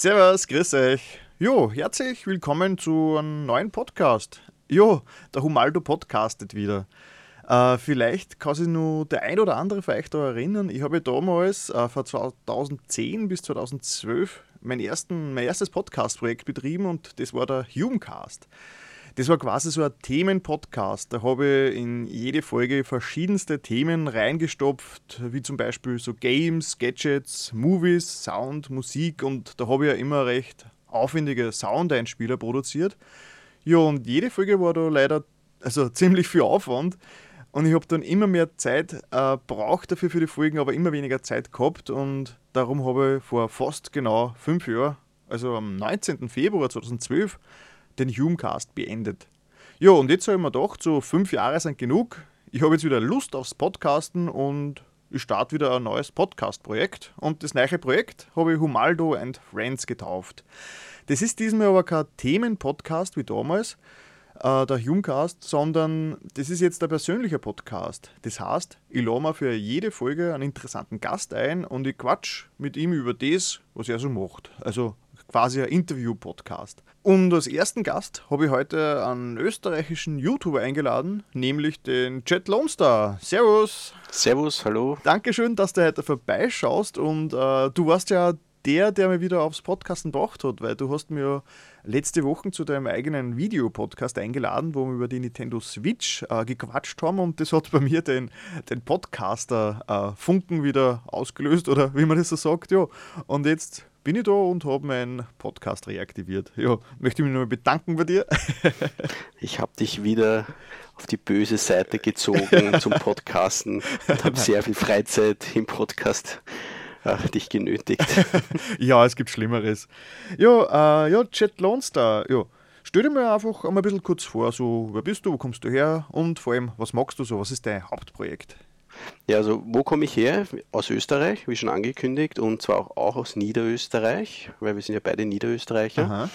Servus, grüß euch. Jo, herzlich willkommen zu einem neuen Podcast. Jo, der Humaldo podcastet wieder. Äh, vielleicht kann sich nur der ein oder andere von euch da erinnern. Ich habe damals äh, von 2010 bis 2012 mein, ersten, mein erstes Podcast-Projekt betrieben und das war der Humecast. Das war quasi so ein Themenpodcast. Da habe ich in jede Folge verschiedenste Themen reingestopft, wie zum Beispiel so Games, Gadgets, Movies, Sound, Musik und da habe ich ja immer recht aufwendige Soundeinspieler produziert. Ja, und jede Folge war da leider also ziemlich viel Aufwand. Und ich habe dann immer mehr Zeit äh, braucht dafür für die Folgen, aber immer weniger Zeit gehabt. Und darum habe ich vor fast genau fünf Jahren, also am 19. Februar 2012, den Humecast beendet. Ja, und jetzt habe ich mir gedacht, so fünf Jahre sind genug. Ich habe jetzt wieder Lust aufs Podcasten und ich starte wieder ein neues Podcast-Projekt. Und das neue Projekt habe ich Humaldo and Friends getauft. Das ist diesmal aber kein Themen-Podcast wie damals, äh, der Humecast, sondern das ist jetzt ein persönlicher Podcast. Das heißt, ich lade mir für jede Folge einen interessanten Gast ein und ich quatsch mit ihm über das, was er so macht. Also quasi ein Interview-Podcast. Und als ersten Gast habe ich heute einen österreichischen YouTuber eingeladen, nämlich den Jet Lone Servus. Servus, hallo. Dankeschön, dass du heute vorbeischaust und äh, du warst ja der, der mir wieder aufs Podcasten gebracht hat, weil du hast mir letzte Woche zu deinem eigenen Videopodcast eingeladen, wo wir über die Nintendo Switch äh, gequatscht haben und das hat bei mir den, den Podcaster-Funken äh, wieder ausgelöst oder wie man das so sagt, ja. Und jetzt bin ich da und habe meinen Podcast reaktiviert. Ja, möchte mich nochmal bedanken bei dir. ich habe dich wieder auf die böse Seite gezogen zum Podcasten und habe sehr viel Freizeit im Podcast ach, dich genötigt. ja, es gibt Schlimmeres. Ja, äh, ja, Jet Lone Star, ja. Stell dir mal einfach einmal ein bisschen kurz vor, so, wer bist du, wo kommst du her und vor allem, was magst du so, was ist dein Hauptprojekt? Ja, also wo komme ich her? Aus Österreich, wie schon angekündigt, und zwar auch, auch aus Niederösterreich, weil wir sind ja beide Niederösterreicher. Aha.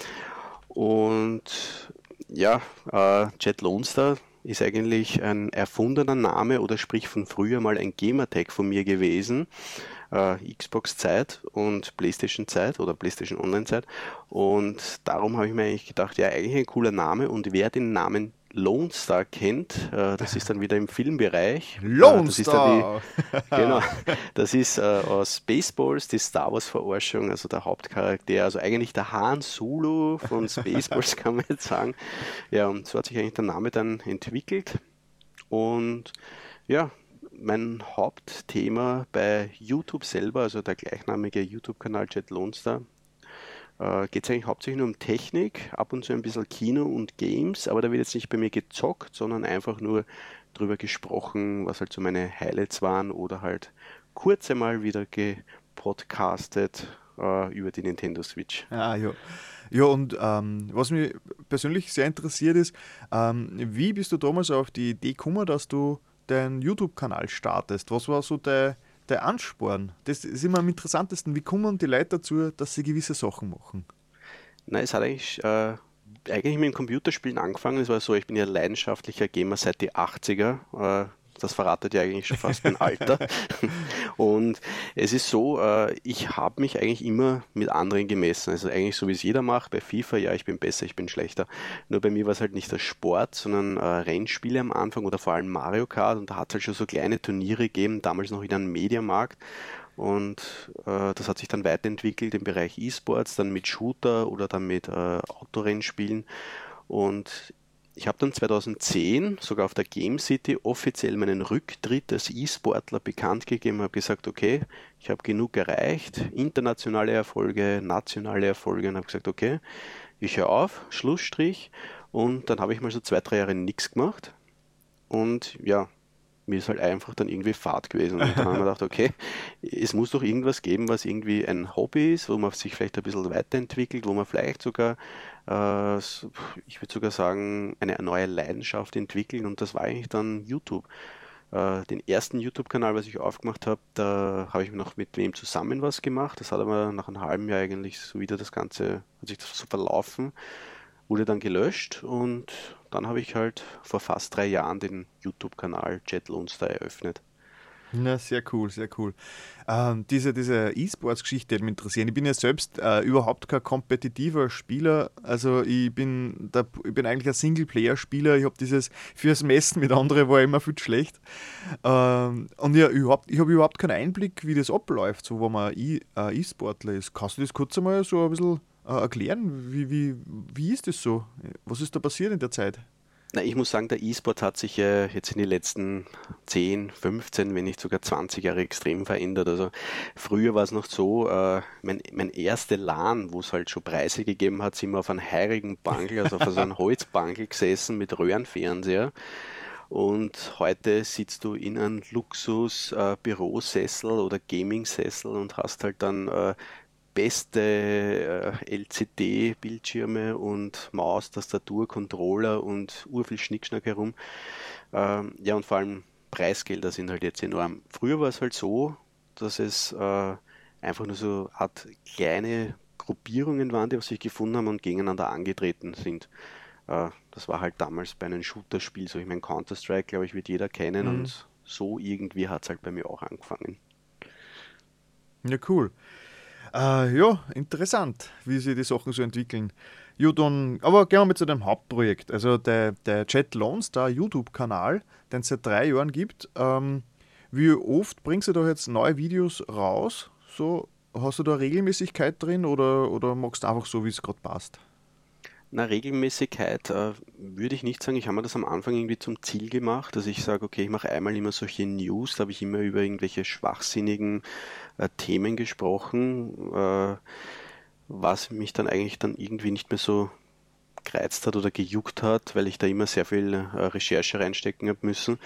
Und ja, äh, Jet Lone Star ist eigentlich ein erfundener Name oder sprich von früher mal ein Gamertag von mir gewesen äh, Xbox-Zeit und PlayStation-Zeit oder PlayStation Online-Zeit. Und darum habe ich mir eigentlich gedacht, ja, eigentlich ein cooler Name und wer den Namen Lone Star kennt, äh, das ist dann wieder im Filmbereich. Äh, Lone das Star! Die, genau, das ist äh, aus Spaceballs die Star Wars-Verarschung, also der Hauptcharakter, also eigentlich der Han Solo von Spaceballs, kann man jetzt sagen. Ja, und so hat sich eigentlich der Name dann entwickelt. Und ja, mein Hauptthema bei YouTube selber, also der gleichnamige YouTube-Kanal Jet Lone Star, äh, geht es eigentlich hauptsächlich nur um Technik, ab und zu ein bisschen Kino und Games, aber da wird jetzt nicht bei mir gezockt, sondern einfach nur drüber gesprochen, was halt so meine Highlights waren oder halt kurz einmal wieder gepodcastet äh, über die Nintendo Switch. Ah, ja. Ja, und ähm, was mich persönlich sehr interessiert ist, ähm, wie bist du damals auf die Idee gekommen, dass du deinen YouTube-Kanal startest? Was war so der, der Ansporn? Das ist immer am interessantesten. Wie kommen die Leute dazu, dass sie gewisse Sachen machen? Na, es hat eigentlich, äh, eigentlich mit dem Computerspielen angefangen. Es war so, ich bin ja leidenschaftlicher Gamer seit die 80er. Äh, das verratet ja eigentlich schon fast mein Alter. Und es ist so, äh, ich habe mich eigentlich immer mit anderen gemessen. Also eigentlich so wie es jeder macht. Bei FIFA, ja, ich bin besser, ich bin schlechter. Nur bei mir war es halt nicht der Sport, sondern äh, Rennspiele am Anfang oder vor allem Mario Kart. Und da hat es halt schon so kleine Turniere gegeben, damals noch in einem Mediamarkt. Und äh, das hat sich dann weiterentwickelt im Bereich E-Sports, dann mit Shooter oder dann mit äh, Autorennspielen. Und ich habe dann 2010 sogar auf der Game City offiziell meinen Rücktritt als E-Sportler bekannt gegeben, habe gesagt, okay, ich habe genug erreicht, internationale Erfolge, nationale Erfolge und habe gesagt, okay, ich höre auf, Schlussstrich. Und dann habe ich mal so zwei, drei Jahre nichts gemacht. Und ja, mir ist halt einfach dann irgendwie Fahrt gewesen. Und dann haben wir gedacht, okay, es muss doch irgendwas geben, was irgendwie ein Hobby ist, wo man sich vielleicht ein bisschen weiterentwickelt, wo man vielleicht sogar, äh, ich würde sogar sagen, eine neue Leidenschaft entwickelt. Und das war eigentlich dann YouTube. Äh, den ersten YouTube-Kanal, was ich aufgemacht habe, da habe ich noch mit wem zusammen was gemacht. Das hat aber nach einem halben Jahr eigentlich so wieder das Ganze, hat sich das so verlaufen wurde dann gelöscht und dann habe ich halt vor fast drei Jahren den YouTube-Kanal Jet Lone eröffnet. Na, sehr cool, sehr cool. Ähm, diese diese E-Sports-Geschichte hat mich interessiert. Ich bin ja selbst äh, überhaupt kein kompetitiver Spieler. Also ich bin, der, ich bin eigentlich ein Singleplayer-Spieler. Ich habe dieses fürs Messen mit anderen war immer viel schlecht. Ähm, und ja, überhaupt, ich habe überhaupt keinen Einblick, wie das abläuft, so wo man äh, E-Sportler ist. Kannst du das kurz einmal so ein bisschen erklären? Wie, wie, wie ist das so? Was ist da passiert in der Zeit? Na, ich muss sagen, der E-Sport hat sich äh, jetzt in den letzten 10, 15, wenn nicht sogar 20 Jahre extrem verändert. Also früher war es noch so, äh, mein, mein erster LAN, wo es halt schon Preise gegeben hat, sind wir auf einem heirigen Bankel, also auf so einem Holzbankel gesessen mit Röhrenfernseher. Und heute sitzt du in einem Luxus-Bürosessel äh, oder Gaming-Sessel und hast halt dann äh, beste äh, LCD-Bildschirme und Maus, Tastatur, Controller und urviel Schnickschnack herum. Ähm, ja, und vor allem Preisgelder sind halt jetzt enorm. Früher war es halt so, dass es äh, einfach nur so Art kleine Gruppierungen waren, die sich gefunden haben und gegeneinander angetreten sind. Äh, das war halt damals bei einem Shooter-Spiel so. Ich meine, Counter-Strike, glaube ich, wird jeder kennen mhm. und so irgendwie hat es halt bei mir auch angefangen. Ja, cool. Äh, ja, interessant, wie sich die Sachen so entwickeln. Ja, dann, aber gehen wir mal zu dem Hauptprojekt. Also der, der Chat Lone Star YouTube-Kanal, den es seit drei Jahren gibt. Ähm, wie oft bringst du da jetzt neue Videos raus? So, hast du da Regelmäßigkeit drin oder, oder magst du einfach so, wie es gerade passt? Na, Regelmäßigkeit äh, würde ich nicht sagen. Ich habe mir das am Anfang irgendwie zum Ziel gemacht, dass ich sage, okay, ich mache einmal immer solche News, da habe ich immer über irgendwelche schwachsinnigen äh, Themen gesprochen, äh, was mich dann eigentlich dann irgendwie nicht mehr so gereizt hat oder gejuckt hat, weil ich da immer sehr viel äh, Recherche reinstecken habe müssen.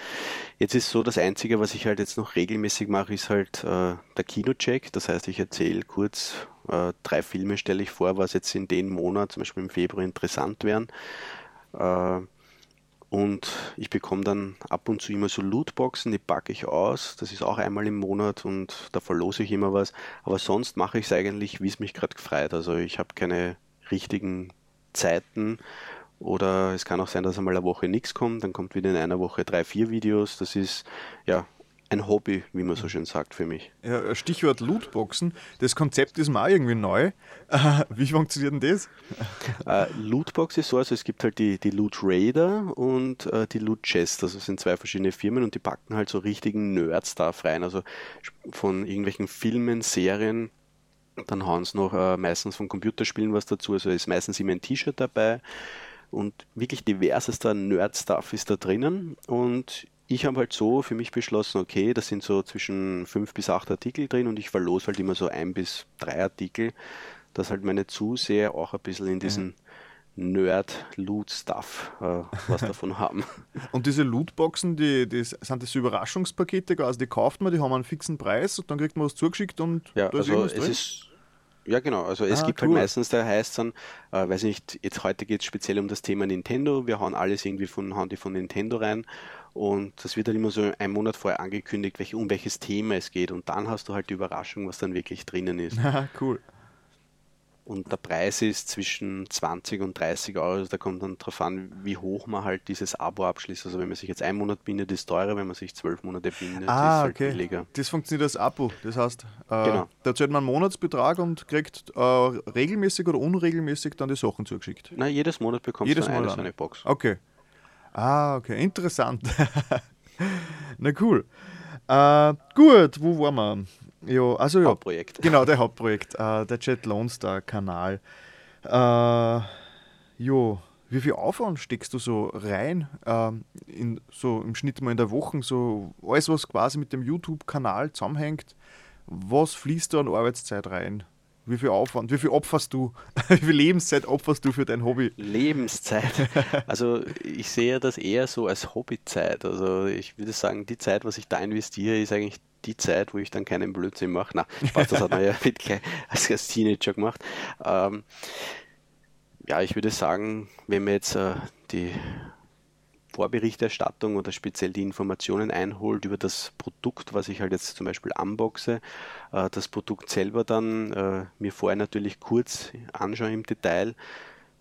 Jetzt ist so, das Einzige, was ich halt jetzt noch regelmäßig mache, ist halt äh, der Kinocheck. Das heißt, ich erzähle kurz, äh, drei Filme stelle ich vor, was jetzt in dem Monat, zum Beispiel im Februar, interessant wären. Äh, und ich bekomme dann ab und zu immer so Lootboxen, die packe ich aus. Das ist auch einmal im Monat und da verlose ich immer was. Aber sonst mache ich es eigentlich, wie es mich gerade gefreut. Also ich habe keine richtigen Zeiten oder es kann auch sein, dass einmal eine Woche nichts kommt, dann kommt wieder in einer Woche drei, vier Videos. Das ist ja ein Hobby, wie man so schön sagt für mich. Ja, Stichwort Lootboxen. Das Konzept ist mal irgendwie neu. wie funktioniert denn das? Uh, Lootbox ist so, also es gibt halt die, die Loot Raider und uh, die Loot Chest. Also es sind zwei verschiedene Firmen und die packen halt so richtigen Nerd-Stuff rein. Also von irgendwelchen Filmen, Serien, dann hauen sie noch uh, meistens von Computerspielen was dazu. Also ist meistens immer ein T-Shirt dabei und wirklich diversester Nerd-Stuff ist da drinnen. Und ich habe halt so für mich beschlossen, okay, das sind so zwischen fünf bis acht Artikel drin und ich verlose halt immer so ein bis drei Artikel, dass halt meine Zuseher auch ein bisschen in diesen Nerd-Loot-Stuff äh, was davon haben. Und diese Lootboxen, die, die, sind das Überraschungspakete, also die kauft man, die haben einen fixen Preis und dann kriegt man was zugeschickt und ja, da ist also es drin? ist ja, genau. Also es ah, gibt cool. halt meistens, da heißt dann, äh, weiß nicht, jetzt heute geht es speziell um das Thema Nintendo. Wir hauen alles irgendwie von, hauen die von Nintendo rein und das wird dann immer so einen Monat vorher angekündigt, welch, um welches Thema es geht. Und dann hast du halt die Überraschung, was dann wirklich drinnen ist. Ja, cool. Und der Preis ist zwischen 20 und 30 Euro. Also da kommt dann darauf an, wie hoch man halt dieses Abo abschließt. Also wenn man sich jetzt einen Monat bindet, ist teurer. Wenn man sich zwölf Monate bindet, ah, ist halt okay. billiger. Das funktioniert als Abo. Das heißt, äh, genau. da zahlt man einen Monatsbetrag und kriegt äh, regelmäßig oder unregelmäßig dann die Sachen zugeschickt. Nein, jedes Monat bekommst jedes du eine, Monat. so eine Box. Okay. Ah, okay, interessant. Na cool. Äh, gut, wo waren wir? Ja, also ja. Hauptprojekt. Genau, der Hauptprojekt, äh, der Jet Lone Star Kanal. Äh, jo, wie viel Aufwand steckst du so rein, äh, in, so im Schnitt mal in der Woche, so alles, was quasi mit dem YouTube-Kanal zusammenhängt, was fließt da an Arbeitszeit rein? Wie viel Aufwand, wie viel opferst du, wie viel Lebenszeit opferst du für dein Hobby? Lebenszeit. Also ich sehe das eher so als Hobbyzeit. Also ich würde sagen, die Zeit, was ich da investiere, ist eigentlich die Zeit, wo ich dann keinen Blödsinn mache. Na, Spaß, das hat man ja mit, als, als Teenager gemacht. Ähm, ja, ich würde sagen, wenn wir jetzt äh, die Vorberichterstattung oder speziell die Informationen einholt über das Produkt, was ich halt jetzt zum Beispiel unboxe, äh, das Produkt selber dann äh, mir vorher natürlich kurz anschaue im Detail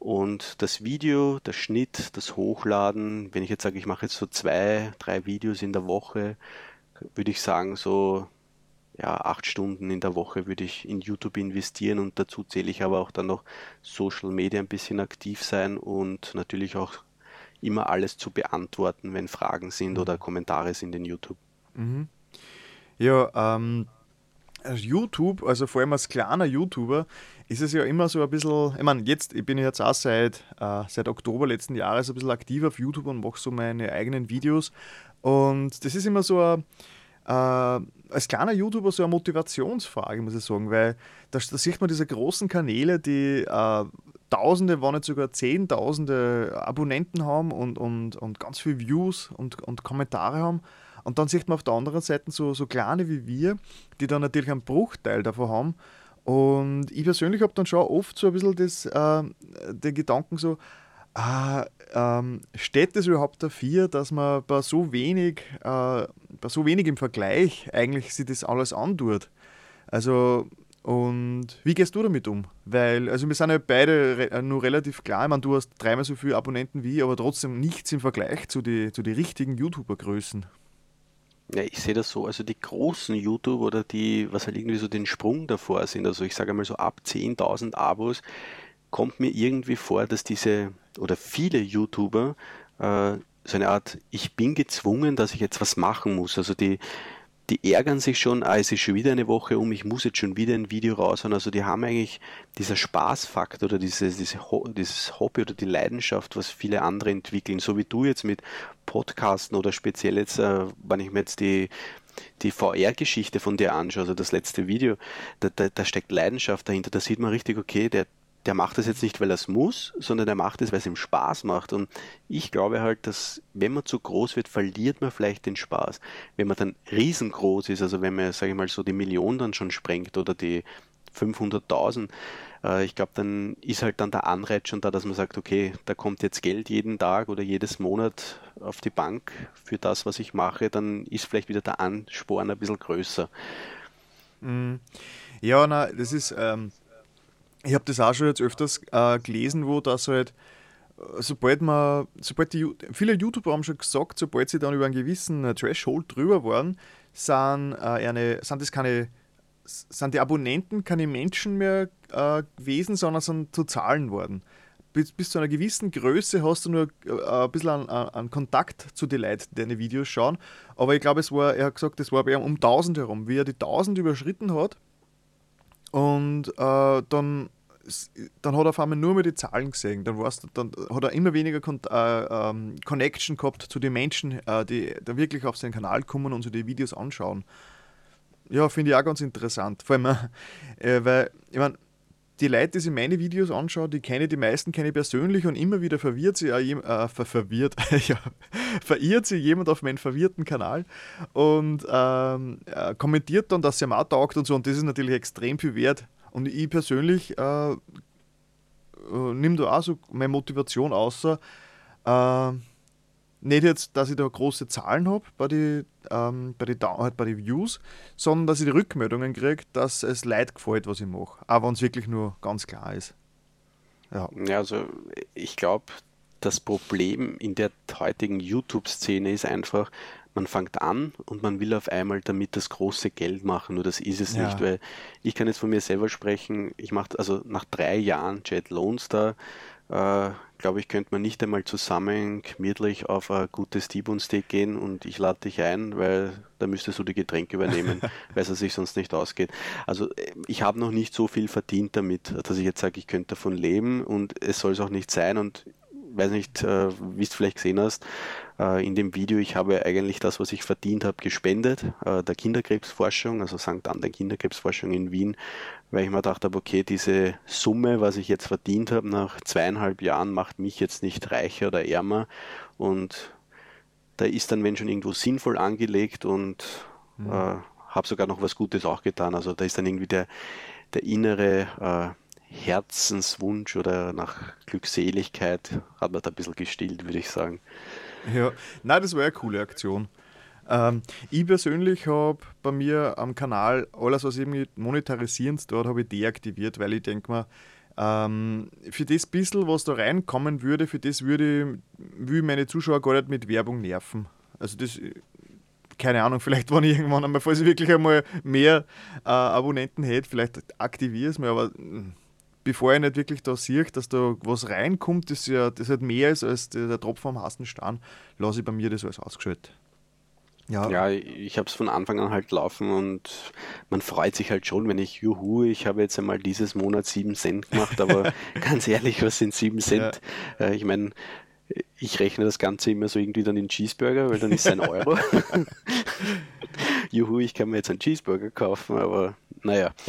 und das Video, der Schnitt, das Hochladen, wenn ich jetzt sage, ich mache jetzt so zwei, drei Videos in der Woche, würde ich sagen, so ja, acht Stunden in der Woche würde ich in YouTube investieren und dazu zähle ich aber auch dann noch Social Media ein bisschen aktiv sein und natürlich auch immer alles zu beantworten, wenn Fragen sind oder mhm. Kommentare sind in YouTube. Mhm. Ja, ähm, YouTube, also vor allem als kleiner YouTuber, ist es ja immer so ein bisschen, ich meine, jetzt, ich bin jetzt auch seit, äh, seit Oktober letzten Jahres ein bisschen aktiv auf YouTube und mache so meine eigenen Videos. Und das ist immer so ein, äh, als kleiner YouTuber so eine Motivationsfrage, muss ich sagen, weil da, da sieht man diese großen Kanäle, die äh, Tausende, wenn nicht sogar Zehntausende Abonnenten haben und, und, und ganz viele Views und, und Kommentare haben. Und dann sieht man auf der anderen Seite so, so kleine wie wir, die dann natürlich einen Bruchteil davon haben und ich persönlich habe dann schon oft so ein bisschen das, äh, den Gedanken so, äh, ähm, steht es überhaupt dafür, dass man bei so wenig, äh, bei so wenig im Vergleich eigentlich sich das alles antut? Also, und wie gehst du damit um? Weil, also wir sind ja beide äh, nur relativ klar, ich meine, du hast dreimal so viele Abonnenten wie ich, aber trotzdem nichts im Vergleich zu den zu die richtigen YouTuber-Größen. Ja, ich sehe das so, also die großen YouTube oder die, was halt irgendwie so den Sprung davor sind, also ich sage mal so ab 10.000 Abos, kommt mir irgendwie vor, dass diese oder viele YouTuber äh, so eine Art, ich bin gezwungen, dass ich jetzt was machen muss. Also die, die ärgern sich schon, ah, es ist schon wieder eine Woche um, ich muss jetzt schon wieder ein Video raushauen. Also die haben eigentlich dieser Spaßfaktor oder dieses, diese, dieses Hobby oder die Leidenschaft, was viele andere entwickeln, so wie du jetzt mit Podcasten oder speziell jetzt, äh, wenn ich mir jetzt die, die VR-Geschichte von dir anschaue, also das letzte Video, da, da, da steckt Leidenschaft dahinter. Da sieht man richtig, okay, der, der macht das jetzt nicht, weil er es muss, sondern er macht es, weil es ihm Spaß macht. Und ich glaube halt, dass wenn man zu groß wird, verliert man vielleicht den Spaß. Wenn man dann riesengroß ist, also wenn man, sage ich mal, so die Million dann schon sprengt oder die 500.000, äh, ich glaube, dann ist halt dann der Anreiz schon da, dass man sagt, okay, da kommt jetzt Geld jeden Tag oder jedes Monat auf die Bank für das, was ich mache, dann ist vielleicht wieder der Ansporn ein bisschen größer. Mhm. Ja, na, das ist... Ähm ich habe das auch schon jetzt öfters äh, gelesen, wo das halt, äh, sobald man, sobald die, viele YouTuber haben schon gesagt, sobald sie dann über einen gewissen äh, Threshold drüber waren, sind, äh, eine, sind das keine, sind die Abonnenten keine Menschen mehr äh, gewesen, sondern sind zu Zahlen worden. Bis, bis zu einer gewissen Größe hast du nur äh, ein bisschen an, an, Kontakt zu den Leuten, die deine Videos schauen. Aber ich glaube, es war, er hat gesagt, es war bei ihm um 1000 herum. Wie er die 1000 überschritten hat, und äh, dann, dann hat er auf einmal nur mehr die Zahlen gesehen. Dann, war's, dann hat er immer weniger Kon äh, ähm, Connection gehabt zu den Menschen, äh, die da wirklich auf seinen Kanal kommen und sich die Videos anschauen. Ja, finde ich auch ganz interessant. Vor allem, äh, weil, ich meine, die Leute, die sich meine Videos anschauen, die kenne die meisten kenne ich persönlich und immer wieder verwirrt sie, äh, äh, ver verwirrt, ja, verirrt sie jemand auf meinen verwirrten Kanal und ähm, äh, kommentiert dann, dass sie ihm auch taugt und so und das ist natürlich extrem viel wert. Und ich persönlich äh, äh nehme da auch so meine Motivation außer, äh, nicht jetzt, dass ich da große Zahlen habe bei den ähm, bei die, halt bei die Views, sondern dass ich die Rückmeldungen kriege, dass es Leid gefällt, was ich mache. Aber wenn es wirklich nur ganz klar ist. Ja, ja also ich glaube, das Problem in der heutigen YouTube-Szene ist einfach, man fängt an und man will auf einmal damit das große Geld machen, nur das ist es ja. nicht, weil ich kann jetzt von mir selber sprechen, ich mache also nach drei Jahren Jet Lone Star äh, glaube ich, könnte man nicht einmal zusammen gemütlich auf ein gutes T-Bone Steak gehen und ich lade dich ein, weil da müsstest du die Getränke übernehmen, weil es sich sonst nicht ausgeht. Also äh, ich habe noch nicht so viel verdient damit, dass ich jetzt sage, ich könnte davon leben und es soll es auch nicht sein und weiß nicht, äh, wie du vielleicht gesehen hast, äh, in dem Video, ich habe eigentlich das, was ich verdient habe, gespendet, äh, der Kinderkrebsforschung, also St. Der Kinderkrebsforschung in Wien, weil ich mir gedacht habe, okay, diese Summe, was ich jetzt verdient habe nach zweieinhalb Jahren, macht mich jetzt nicht reicher oder ärmer und da ist dann, wenn schon irgendwo sinnvoll angelegt und mhm. äh, habe sogar noch was Gutes auch getan. Also da ist dann irgendwie der, der innere äh, Herzenswunsch oder nach Glückseligkeit hat man da ein bisschen gestillt, würde ich sagen. Ja, nein, das war eine coole Aktion. Ähm, ich persönlich habe bei mir am Kanal alles, was irgendwie monetarisierend dort, habe ich deaktiviert, weil ich denke mir, ähm, für das bisschen, was da reinkommen würde, für das würde, würde meine Zuschauer gar nicht mit Werbung nerven. Also das keine Ahnung, vielleicht wenn ich irgendwann einmal, falls ich wirklich einmal mehr äh, Abonnenten hätte, vielleicht aktiviere ich es mir, aber hm, bevor ich nicht wirklich da sehe, dass da was reinkommt, das ja das halt mehr ist als der, der Tropfen am heißen Stein, lasse ich bei mir das alles ausgeschaltet. Ja, ja ich habe es von Anfang an halt laufen und man freut sich halt schon, wenn ich, juhu, ich habe jetzt einmal dieses Monat 7 Cent gemacht, aber ganz ehrlich, was sind 7 Cent? Ja. Äh, ich meine, ich rechne das Ganze immer so irgendwie dann in Cheeseburger, weil dann ist es ein Euro. juhu, ich kann mir jetzt einen Cheeseburger kaufen, aber naja.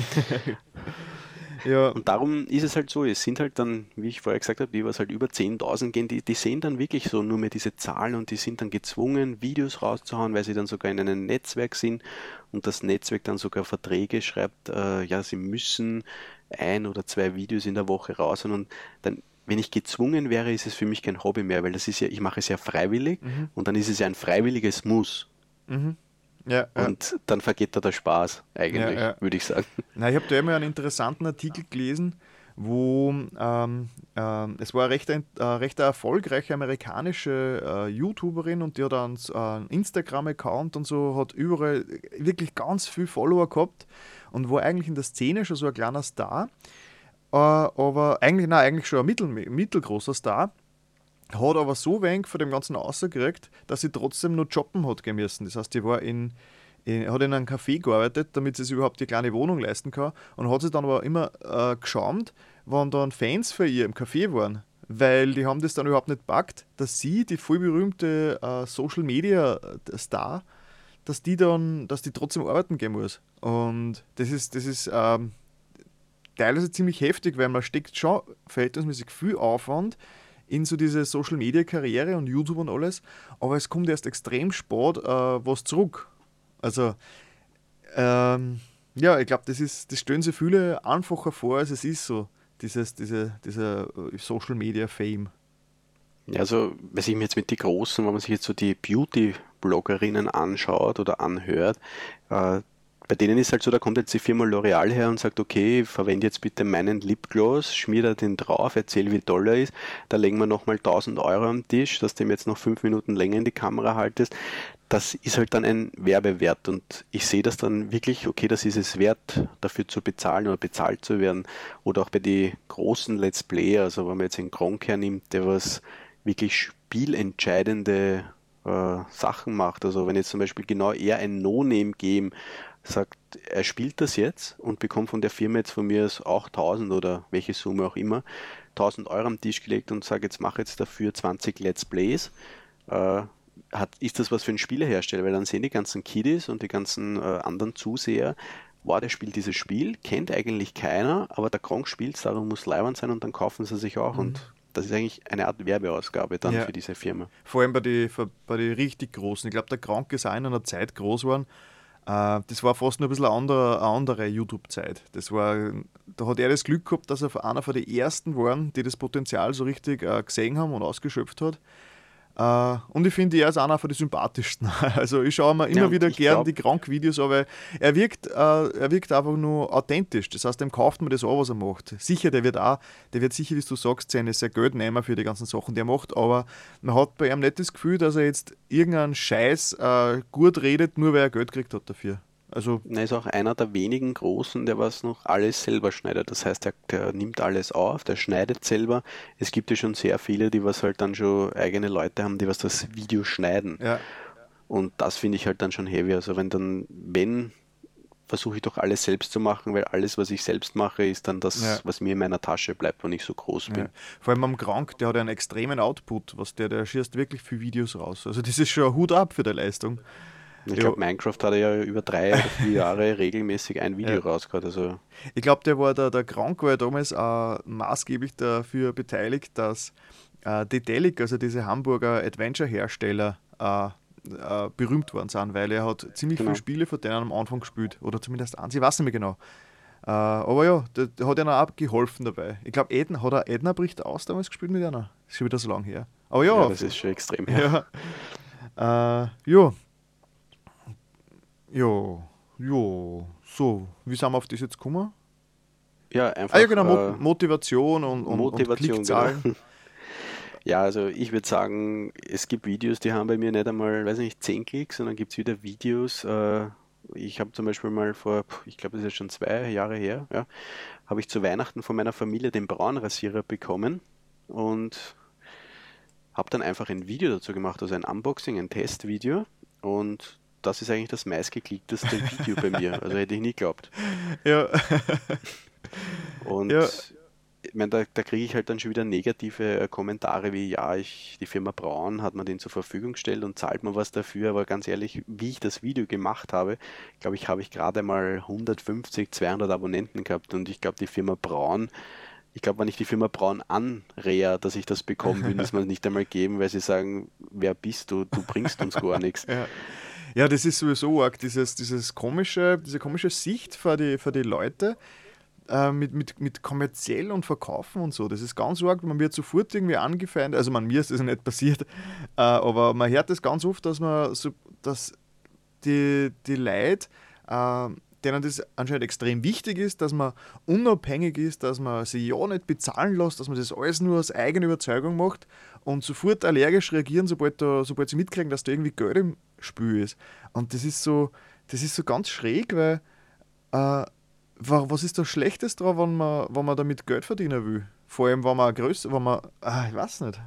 Ja. Und darum ist es halt so, es sind halt dann, wie ich vorher gesagt habe, die was halt über 10.000 gehen, die, die sehen dann wirklich so nur mehr diese Zahlen und die sind dann gezwungen, Videos rauszuhauen, weil sie dann sogar in einem Netzwerk sind und das Netzwerk dann sogar Verträge schreibt, äh, ja, sie müssen ein oder zwei Videos in der Woche raushauen und dann wenn ich gezwungen wäre, ist es für mich kein Hobby mehr, weil das ist ja, ich mache es ja freiwillig mhm. und dann ist es ja ein freiwilliges Muss. Mhm. Ja, und ja. dann vergeht da der Spaß, eigentlich, ja, würde ich sagen. Na, ich habe da immer einen interessanten Artikel gelesen, wo ähm, äh, es war eine recht, äh, recht erfolgreiche amerikanische äh, YouTuberin und die hat einen, einen Instagram-Account und so, hat überall wirklich ganz viel Follower gehabt und war eigentlich in der Szene schon so ein kleiner Star, äh, aber eigentlich, nein, eigentlich schon ein mittel, mittelgroßer Star hat aber so wenig von dem Ganzen rausgekriegt, dass sie trotzdem nur jobben hat müssen. Das heißt, die war in, in, hat in einem Café gearbeitet, damit sie sich überhaupt die kleine Wohnung leisten kann und hat sich dann aber immer äh, geschämt, wenn dann Fans für ihr im Café waren. Weil die haben das dann überhaupt nicht packt, dass sie, die voll berühmte äh, Social Media äh, Star, dass die dann, dass die trotzdem arbeiten gehen muss. Und das ist, das ist ähm, teilweise ziemlich heftig, weil man steckt schon verhältnismäßig viel Aufwand in so diese Social Media Karriere und YouTube und alles, aber es kommt erst extrem spät äh, was zurück. Also, ähm, ja, ich glaube, das, das stellen sich viele einfacher vor, als es ist so, dieses, diese, dieser äh, Social Media Fame. Ja, also, wenn ich mir jetzt mit den Großen, wenn man sich jetzt so die Beauty-Bloggerinnen anschaut oder anhört, äh, bei denen ist halt so, da kommt jetzt die Firma L'Oreal her und sagt, okay, verwende jetzt bitte meinen Lipgloss, schmier da den drauf, erzähl, wie toll er ist, da legen wir nochmal 1000 Euro am Tisch, dass du ihm jetzt noch fünf Minuten länger in die Kamera haltest. Das ist halt dann ein Werbewert und ich sehe das dann wirklich, okay, das ist es wert, dafür zu bezahlen oder bezahlt zu werden. Oder auch bei den großen Let's Player, also wenn man jetzt einen Gronk hernimmt, der was wirklich spielentscheidende äh, Sachen macht. Also wenn jetzt zum Beispiel genau er ein No-Name-Game sagt, er spielt das jetzt und bekommt von der Firma jetzt von mir auch 1000 oder welche Summe auch immer, 1000 Euro am Tisch gelegt und sagt, jetzt mache jetzt dafür 20 Let's Plays, äh, hat, ist das was für ein Spielehersteller? Weil dann sehen die ganzen Kiddies und die ganzen äh, anderen Zuseher, wow, der spielt dieses Spiel, kennt eigentlich keiner, aber der Kronk spielt es, darum muss leibend sein und dann kaufen sie sich auch mhm. und das ist eigentlich eine Art Werbeausgabe dann ja. für diese Firma. Vor allem bei den bei die richtig Großen. Ich glaube, der Krank ist auch in einer Zeit groß geworden, das war fast nur ein bisschen eine andere, andere YouTube-Zeit. da hat er das Glück gehabt, dass er einer von den ersten waren, die das Potenzial so richtig äh, gesehen haben und ausgeschöpft hat. Uh, und ich finde, er ist einer von den sympathischsten. Also ich schaue mir immer ja, wieder gern glaub... die Krank-Videos, aber er wirkt, uh, er wirkt einfach nur authentisch. Das heißt, dem kauft man das auch, was er macht. Sicher, der wird auch, der wird sicher, wie du sagst, seine sehr Geld nehmen für die ganzen Sachen, die er macht, aber man hat bei ihm nicht das Gefühl, dass er jetzt irgendeinen Scheiß uh, gut redet, nur weil er Geld gekriegt hat dafür. Also er ist auch einer der wenigen Großen, der was noch alles selber schneidet. Das heißt, der, der, nimmt alles auf, der schneidet selber. Es gibt ja schon sehr viele, die was halt dann schon eigene Leute haben, die was das Video schneiden. Ja. Und das finde ich halt dann schon heavy. Also wenn dann, wenn, versuche ich doch alles selbst zu machen, weil alles, was ich selbst mache, ist dann das, ja. was mir in meiner Tasche bleibt, wenn ich so groß bin. Ja. Vor allem am Krank, der hat einen extremen Output, was der, der schießt wirklich viele Videos raus. Also das ist schon ein Hut ab für die Leistung. Ich glaube, Minecraft hat ja über drei oder vier Jahre regelmäßig ein Video ja. rausgehauen. Also. Ich glaube, der war der, der Krank war ja damals äh, maßgeblich dafür beteiligt, dass äh, Dedelic, also diese Hamburger Adventure-Hersteller, äh, äh, berühmt worden sind, weil er hat ziemlich genau. viele Spiele von denen am Anfang gespielt. Oder zumindest eins, ich weiß nicht mehr genau. Uh, aber ja, der, der hat ihnen auch geholfen dabei. Ich glaube, Eden, hat er Edna bricht aus damals gespielt mit einer? Ist schon wieder so lange her. Aber ja. ja das ist schon extrem her. Ja. Uh, ja, ja, ja, so, wie sind wir auf das jetzt gekommen? Ja, einfach. Ah, ja, genau, Mo äh, Motivation und, und, Motivation, und Klickzahlen. Genau. Ja, also ich würde sagen, es gibt Videos, die haben bei mir nicht einmal, weiß nicht, 10 Klicks, sondern gibt es wieder Videos. Äh, ich habe zum Beispiel mal vor, ich glaube, das ist schon zwei Jahre her, ja, habe ich zu Weihnachten von meiner Familie den Braunrasierer bekommen und habe dann einfach ein Video dazu gemacht, also ein Unboxing, ein Testvideo und das ist eigentlich das meistgeklickteste Video bei mir. Also hätte ich nie geglaubt. Ja. Und Ja. ich meine, da, da kriege ich halt dann schon wieder negative äh, Kommentare wie, ja, ich, die Firma Braun hat mir den zur Verfügung gestellt und zahlt mir was dafür, aber ganz ehrlich, wie ich das Video gemacht habe, glaube ich, habe ich gerade mal 150, 200 Abonnenten gehabt und ich glaube, die Firma Braun, ich glaube, wenn ich die Firma Braun anrehe, dass ich das bekomme, würden es mir nicht einmal geben, weil sie sagen, wer bist du, du bringst uns gar nichts. Ja. Ja, das ist sowieso arg, dieses, dieses komische, diese komische Sicht für die, für die Leute äh, mit, mit, mit kommerziell und Verkaufen und so. Das ist ganz arg, man wird sofort irgendwie angefeindet, also man, mir ist das nicht passiert, äh, aber man hört das ganz oft, dass man so, dass die, die Leute, äh, denen das anscheinend extrem wichtig ist, dass man unabhängig ist, dass man sich ja nicht bezahlen lässt, dass man das alles nur aus eigener Überzeugung macht und sofort allergisch reagieren, sobald, da, sobald sie mitkriegen, dass da irgendwie Geld im Spiel ist. Und das ist so, das ist so ganz schräg, weil äh, wa- was ist das Schlechtes daran, wenn man, wenn man damit Geld verdienen will? Vor allem, wenn man größer, wenn man, ah, ich weiß nicht.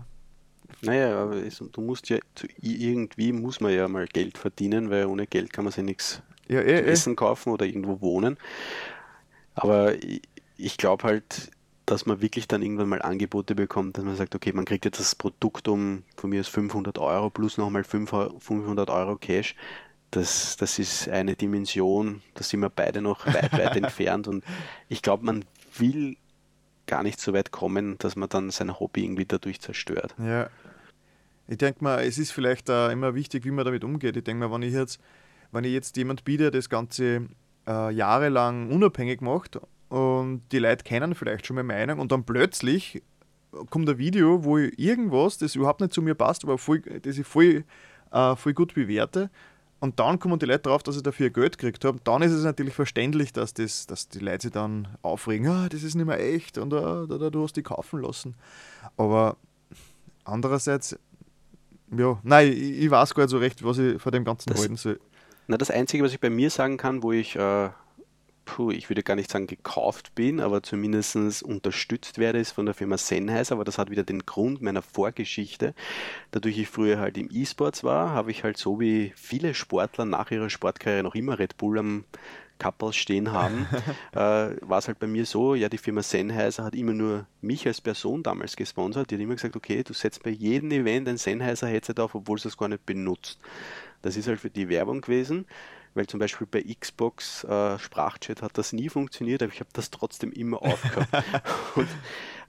Naja, aber du musst ja, irgendwie muss man ja mal Geld verdienen, weil ohne Geld kann man sich nichts Ja, eh, eh. essen kaufen oder irgendwo wohnen. Aber ich, ich glaube halt, dass man wirklich dann irgendwann mal Angebote bekommt, dass man sagt, okay, man kriegt jetzt das Produkt um von mir aus 500 Euro plus nochmal 500 Euro Cash. Das, das ist eine Dimension, da sind wir beide noch weit, weit entfernt und ich glaube, man will gar nicht so weit kommen, dass man dann sein Hobby irgendwie dadurch zerstört. Ja. Ich denke mal, es ist vielleicht auch immer wichtig, wie man damit umgeht. Ich denke mal, wenn ich jetzt, wenn ich jetzt jemand biete, der das Ganze äh, jahrelang unabhängig macht und die Leute kennen vielleicht schon meine Meinung und dann plötzlich kommt ein Video, wo ich irgendwas, das überhaupt nicht zu mir passt, aber voll, das ich voll, äh, voll gut bewerte und dann kommen die Leute drauf, dass ich dafür Geld gekriegt habe. Dann ist es natürlich verständlich, dass, das, dass die Leute sich dann aufregen, ah, das ist nicht mehr echt und ah, da, da, du hast die kaufen lassen. Aber andererseits, ja, nein, ich, ich weiß gar nicht so recht, was ich von dem Ganzen Das- halten soll. Na, das Einzige, was ich bei mir sagen kann, wo ich, äh, puh, ich würde gar nicht sagen gekauft bin, aber zumindest unterstützt werde, ist von der Firma Sennheiser, aber das hat wieder den Grund meiner Vorgeschichte. Dadurch ich früher halt im E-Sports war, habe ich halt so wie viele Sportler nach ihrer Sportkarriere noch immer Red Bull am Kappel stehen haben, äh, war es halt bei mir so, ja, die Firma Sennheiser hat immer nur mich als Person damals gesponsert. Die hat immer gesagt, okay, du setzt bei jedem Event ein Sennheiser-Headset auf, obwohl du es gar nicht benutzt. Das ist halt für die Werbung gewesen, weil zum Beispiel bei Xbox äh, Sprachchat hat das nie funktioniert, aber ich habe das trotzdem immer aufgehabt. Und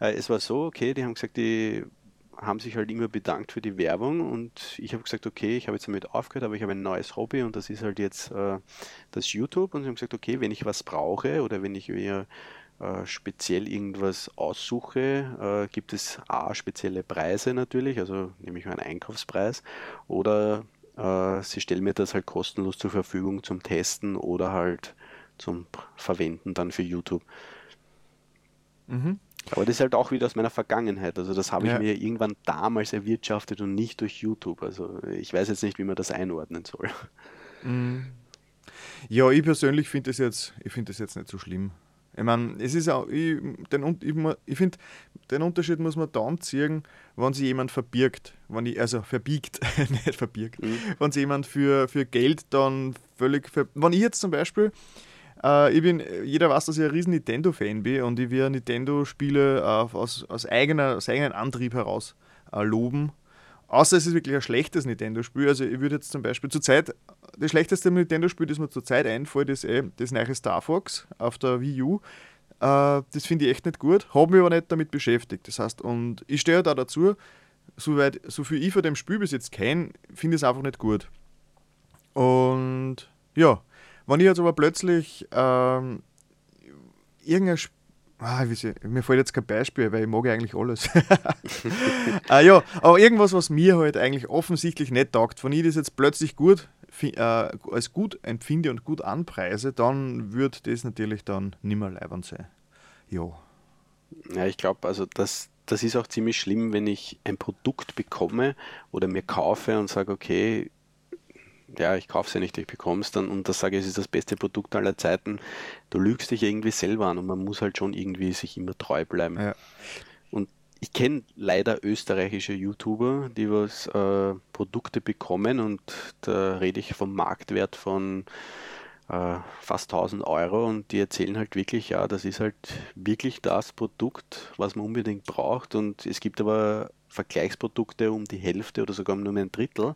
äh, es war so, okay, die haben gesagt, die haben sich halt immer bedankt für die Werbung und ich habe gesagt, okay, ich habe jetzt damit aufgehört, aber ich habe ein neues Hobby und das ist halt jetzt äh, das YouTube und sie haben gesagt, okay, wenn ich was brauche oder wenn ich mir äh, speziell irgendwas aussuche, äh, gibt es A, spezielle Preise natürlich, also nehme ich mal einen Einkaufspreis oder äh, sie stellen mir das halt kostenlos zur Verfügung zum Testen oder halt zum Verwenden dann für YouTube. Mhm. Aber das ist halt auch wieder aus meiner Vergangenheit. Also das habe ich Ja. mir irgendwann damals erwirtschaftet und nicht durch YouTube. Also ich weiß jetzt nicht, wie man das einordnen soll. Mm. Ja, ich persönlich finde das jetzt, ich finde das jetzt nicht so schlimm. Ich meine, es ist auch, ich, den, ich, ich finde, den Unterschied muss man dann ziehen, wenn sich jemand verbirgt, wenn ich, also verbiegt, nicht verbirgt, Mhm. wenn sich jemand für, für Geld dann völlig, ver wenn ich jetzt zum Beispiel, äh, ich bin, jeder weiß, dass ich ein riesen Nintendo-Fan bin und ich will Nintendo-Spiele äh, aus, aus, eigener, aus eigenem Antrieb heraus äh, loben. Außer es ist wirklich ein schlechtes Nintendo-Spiel. Also ich würde jetzt zum Beispiel zur Zeit, das schlechteste Nintendo-Spiel, das mir zur Zeit einfällt, ist eh das neue Star Fox auf der Wii U. Äh, das finde ich echt nicht gut, habe mich aber nicht damit beschäftigt. Das heißt, und ich stehe da dazu, soweit, so viel ich von dem Spiel bis jetzt kenne, finde ich es einfach nicht gut. Und ja, wenn ich jetzt aber plötzlich ähm, irgendein Ah, sie, mir fällt jetzt kein Beispiel, weil ich mag eigentlich alles. ah, ja, aber irgendwas, was mir halt eigentlich offensichtlich nicht taugt, wenn ich das jetzt plötzlich gut äh, als gut empfinde und gut anpreise, dann wird das natürlich dann nimmer leibend sein. Ja. Ja, ich glaube, also das, das ist auch ziemlich schlimm, wenn ich ein Produkt bekomme oder mir kaufe und sage, okay, ja, ich kaufe es ja nicht, ich bekomme es dann und das sage, es ist das beste Produkt aller Zeiten. Du lügst dich irgendwie selber an und man muss halt schon irgendwie sich immer treu bleiben. Ja. Und ich kenne leider österreichische YouTuber, die was äh, Produkte bekommen und da rede ich vom Marktwert von äh, fast 1000 Euro und die erzählen halt wirklich, ja, das ist halt wirklich das Produkt, was man unbedingt braucht und es gibt aber Vergleichsprodukte um die Hälfte oder sogar nur ein Drittel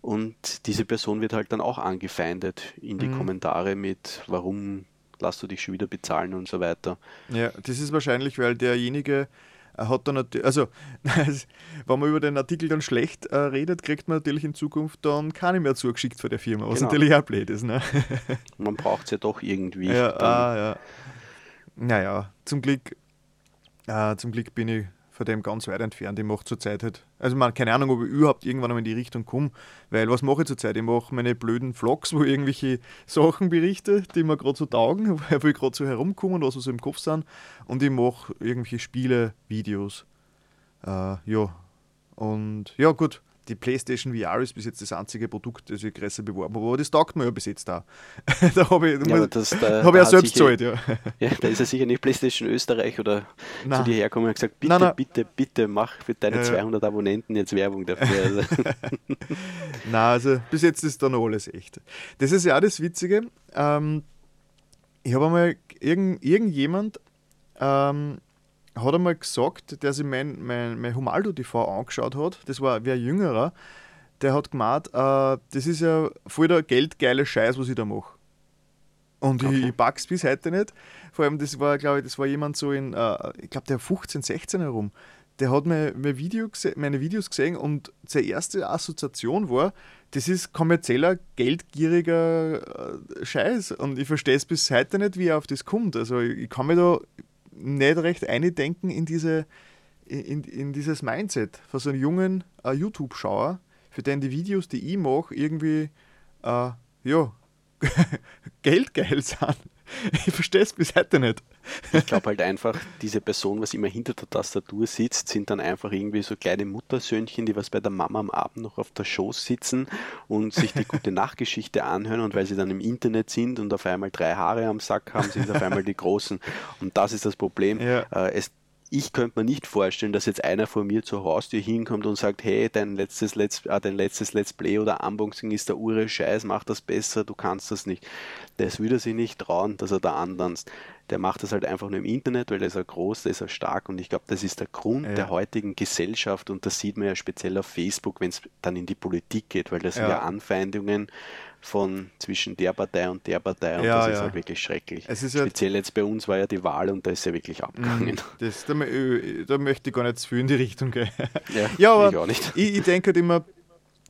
und diese Person wird halt dann auch angefeindet in die mhm. Kommentare mit, warum lass du dich schon wieder bezahlen und so weiter. Ja, das ist wahrscheinlich, weil derjenige hat dann natürlich, also wenn man über den Artikel dann schlecht äh, redet, kriegt man natürlich in Zukunft dann keine mehr zugeschickt von der Firma, was genau. natürlich auch blöd ist. Ne? man braucht es ja doch irgendwie. Ja, ah, ja. Naja, zum Glück, äh, zum Glück bin ich von dem ganz weit entfernt. Ich mache zurzeit halt, also man, keine Ahnung, ob ich überhaupt irgendwann mal in die Richtung komme, weil was mache ich zurzeit? Ich mache meine blöden Vlogs, wo ich irgendwelche Sachen berichte, die mir gerade so taugen, wo ich gerade so herumkomme, was so im Kopf sind und ich mache irgendwelche Spiele, Videos. Äh, ja, und ja gut, die PlayStation VR ist bis jetzt das einzige Produkt, das ich größer beworben habe. Aber das taugt mir ja bis jetzt da. da habe ich, ja, das, da, hab ich ja selbst gezahlt, ja. ja. Da ist ja sicher nicht PlayStation Österreich oder nein. zu dir herkommen und gesagt, bitte, nein, nein. bitte, bitte mach für deine ja, 200 Abonnenten jetzt Werbung dafür. Also. Nein, also bis jetzt ist da noch alles echt. Das ist ja auch das Witzige. Ähm, ich habe einmal irgend, irgendjemand ähm, hat einmal gesagt, der sich mein, mein, mein Humaldo TV angeschaut hat, das war wer jüngerer, der hat gemeint, äh, das ist ja voll der geldgeile Scheiß, was ich da mache. Und okay. ich, ich pack's bis heute nicht. Vor allem, das war, glaube ich, das war jemand so in, äh, ich glaube, der 15, 16 herum. Der hat mein, mein Video meine Videos gesehen und seine erste Assoziation war, das ist kommerzieller, geldgieriger äh, Scheiß. Und ich verstehe es bis heute nicht, wie er auf das kommt. Also ich, ich kann mir da nicht recht eindenken in, diese, in, in dieses Mindset von so einem jungen uh, YouTube-Schauer, für den die Videos, die ich mache, irgendwie uh, ja, geldgeil sind. Ich verstehe es bis heute nicht. Ich glaube halt einfach, diese Person, was immer hinter der Tastatur sitzt, sind dann einfach irgendwie so kleine Muttersöhnchen, die was bei der Mama am Abend noch auf der Schoß sitzen und sich die gute Nachtgeschichte anhören und weil sie dann im Internet sind und auf einmal drei Haare am Sack haben, sind auf einmal die Großen. Und das ist das Problem. Ja. Äh, es ich könnte mir nicht vorstellen, dass jetzt einer von mir zur Haustür hinkommt und sagt, hey, dein letztes Let's, äh, dein letztes Let's Play oder Unboxing ist der Ure Scheiß, mach das besser, du kannst das nicht. Das würde er sich nicht trauen, dass er da antanzt. Der macht das halt einfach nur im Internet, weil der ist ja groß, der ist ja stark und ich glaube, das ist der Grund ja. der heutigen Gesellschaft und das sieht man ja speziell auf Facebook, wenn es dann in die Politik geht, weil das ja. sind ja Anfeindungen von zwischen der Partei und der Partei und ja, das ist halt wirklich schrecklich. Speziell jetzt bei uns war ja die Wahl und da ist ja wirklich abgegangen. Mhm. Das, da, da, möchte ich gar nicht zu viel in die Richtung gehen. Ja, ja aber ich auch nicht. Ich, ich denke halt immer,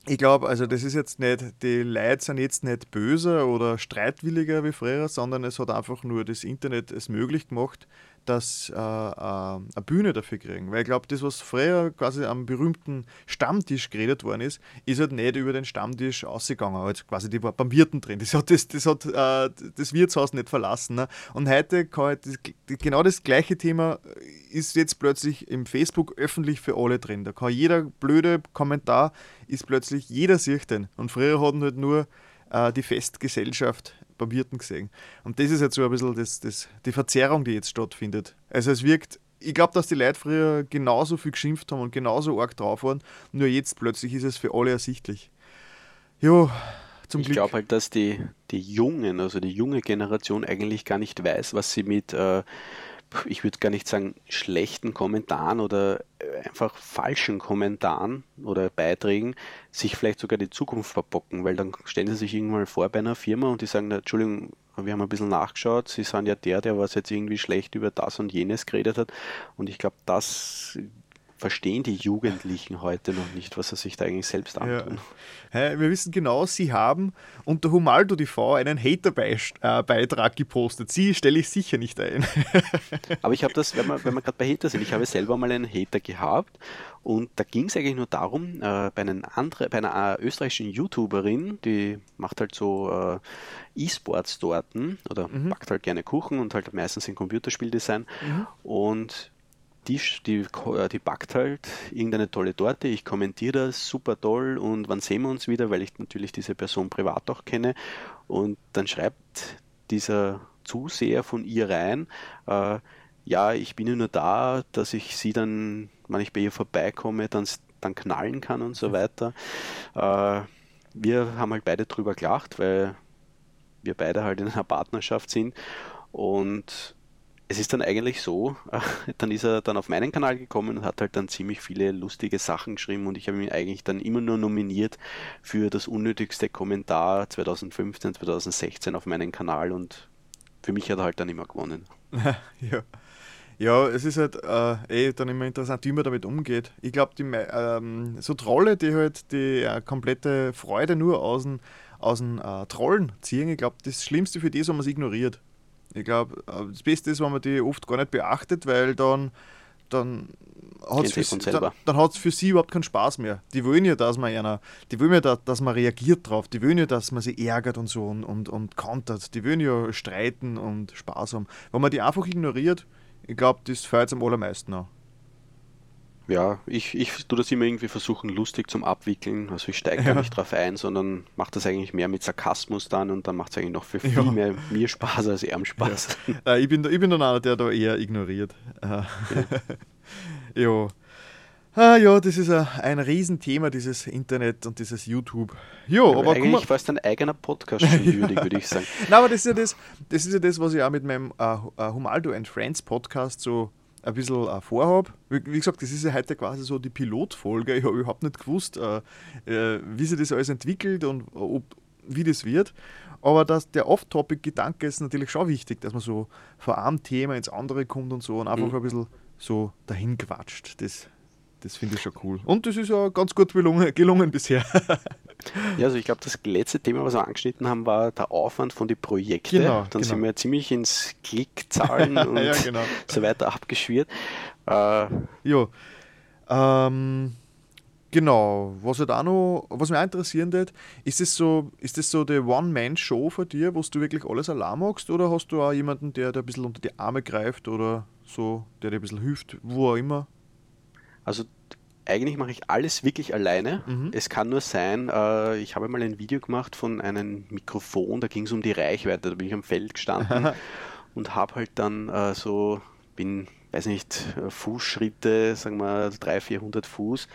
ich glaube, also das ist jetzt nicht, die Leute sind jetzt nicht böser oder streitwilliger wie früher, sondern es hat einfach nur das Internet es möglich gemacht, dass äh, äh, eine Bühne dafür kriegen. Weil ich glaube, das, was früher quasi am berühmten Stammtisch geredet worden ist, ist halt nicht über den Stammtisch ausgegangen. Also quasi die war beim Wirten drin. Das hat das, das, hat, äh, das Wirtshaus nicht verlassen. Ne? Und heute kann halt das, genau das gleiche Thema ist jetzt plötzlich im Facebook öffentlich für alle drin. Da kann jeder blöde Kommentar ist plötzlich, jeder sieht den. Und früher hatten halt nur äh, die Festgesellschaft beim Wirten gesehen. Und das ist jetzt so ein bisschen das, das, die Verzerrung, die jetzt stattfindet. Also es wirkt, ich glaube, dass die Leute früher genauso viel geschimpft haben und genauso arg drauf waren, nur jetzt plötzlich ist es für alle ersichtlich. Jo, zum ich Glück. Ich glaube halt, dass die, die Jungen, also die junge Generation eigentlich gar nicht weiß, was sie mit äh, ich würde gar nicht sagen schlechten Kommentaren oder äh, einfach falschen Kommentaren oder Beiträgen sich vielleicht sogar die Zukunft verbocken, weil dann stellen sie sich irgendwann vor bei einer Firma und die sagen, Entschuldigung, wir haben ein bisschen nachgeschaut, sie sind ja der, der was jetzt irgendwie schlecht über das und jenes geredet hat. Und ich glaube, das verstehen die Jugendlichen heute noch nicht, was sie sich da eigentlich selbst antun. Ja. Wir wissen genau, sie haben unter Humaldo TV einen Hater-Beitrag gepostet. Sie stelle ich sicher nicht ein. Aber ich habe das, wenn wir, wenn wir gerade bei Hater sind, ich habe selber mal einen Hater gehabt und da ging es eigentlich nur darum, äh, bei, andere, bei einer äh, österreichischen YouTuberin, die macht halt so äh, E-Sports dorten oder mhm. backt halt gerne Kuchen und halt meistens in Computerspieldesign mhm. und die, die, äh, die backt halt irgendeine tolle Torte, ich kommentiere das, super toll. Und wann sehen wir uns wieder, weil ich natürlich diese Person privat auch kenne. Und dann schreibt dieser Zuseher von ihr rein, äh, ja, ich bin nur da, dass ich sie dann, wenn ich bei ihr vorbeikomme, dann, dann knallen kann und so weiter. Äh, wir haben halt beide drüber gelacht, weil wir beide halt in einer Partnerschaft sind. Und es ist dann eigentlich so, dann ist er dann auf meinen Kanal gekommen und hat halt dann ziemlich viele lustige Sachen geschrieben und ich habe ihn eigentlich dann immer nur nominiert für das unnötigste Kommentar 2015, 2016 auf meinen Kanal und für mich hat er halt dann immer gewonnen. ja. Ja, es ist halt äh, eh dann immer interessant, wie man damit umgeht. Ich glaube, ähm, so Trolle, die halt die äh, komplette Freude nur aus dem, aus äh, Trollen ziehen, ich glaube, das Schlimmste für die ist, wenn man es ignoriert. Ich glaube, äh, das Beste ist, wenn man die oft gar nicht beachtet, weil dann, dann hat es für, dann, dann für sie überhaupt keinen Spaß mehr. Die wollen ja, dass man einer, die wollen ja, dass, man reagiert drauf, die wollen ja, dass man sie ärgert und so und, und, und kontert, die wollen ja streiten und Spaß haben. Wenn man die einfach ignoriert, ich glaube, das feiert am allermeisten an. Ja, ich, ich tue das immer irgendwie versuchen, lustig zum Abwickeln. Also ich steige ja. da nicht drauf ein, sondern mache das eigentlich mehr mit Sarkasmus dann und dann macht es eigentlich noch für viel ja. mehr mir Spaß als er Spaß. Ja. Äh, ich, bin, ich bin dann einer, der da eher ignoriert. Äh, ja. Ah, ja, das ist ein, ein Riesenthema, dieses Internet und dieses YouTube. Jo, aber, aber eigentlich fast ein eigener Podcast schon würdig, würde ich sagen. Nein, aber das ist, ja das, das ist ja das, was ich auch mit meinem uh, Humaldo and Friends Podcast so ein bisschen uh, vorhabe. Wie, wie, gesagt, das ist ja heute quasi so die Pilotfolge. Ich habe überhaupt nicht gewusst, uh, wie sich das alles entwickelt und ob, wie das wird. Aber das, der Off-Topic-Gedanke ist natürlich schon wichtig, dass man so von einem Thema ins andere kommt und so und einfach mhm. ein bisschen so dahin quatscht. Das das finde ich schon cool. Und das ist ja ganz gut gelungen, gelungen bisher. ja, also ich glaube, das letzte Thema, was wir angeschnitten haben, war der Aufwand von den Projekten. Genau, Dann genau. sind wir ziemlich ins Klickzahlen und ja, genau. so weiter abgeschwirrt. Äh, ja. Ähm, genau, was halt auch noch, was mich auch interessieren wird, ist das so, ist das so die One-Man-Show für dir, wo du wirklich alles allein machst, oder hast du auch jemanden, der dir ein bisschen unter die Arme greift oder so, der dir ein bisschen hilft, wo auch immer? Also eigentlich mache ich alles wirklich alleine. Mhm. Es kann nur sein, äh, ich habe mal ein Video gemacht von einem Mikrofon, da ging es um die Reichweite, da bin ich am Feld gestanden und habe halt dann äh, so, bin, weiß nicht, Fußschritte, sagen wir 300, 400 Fuß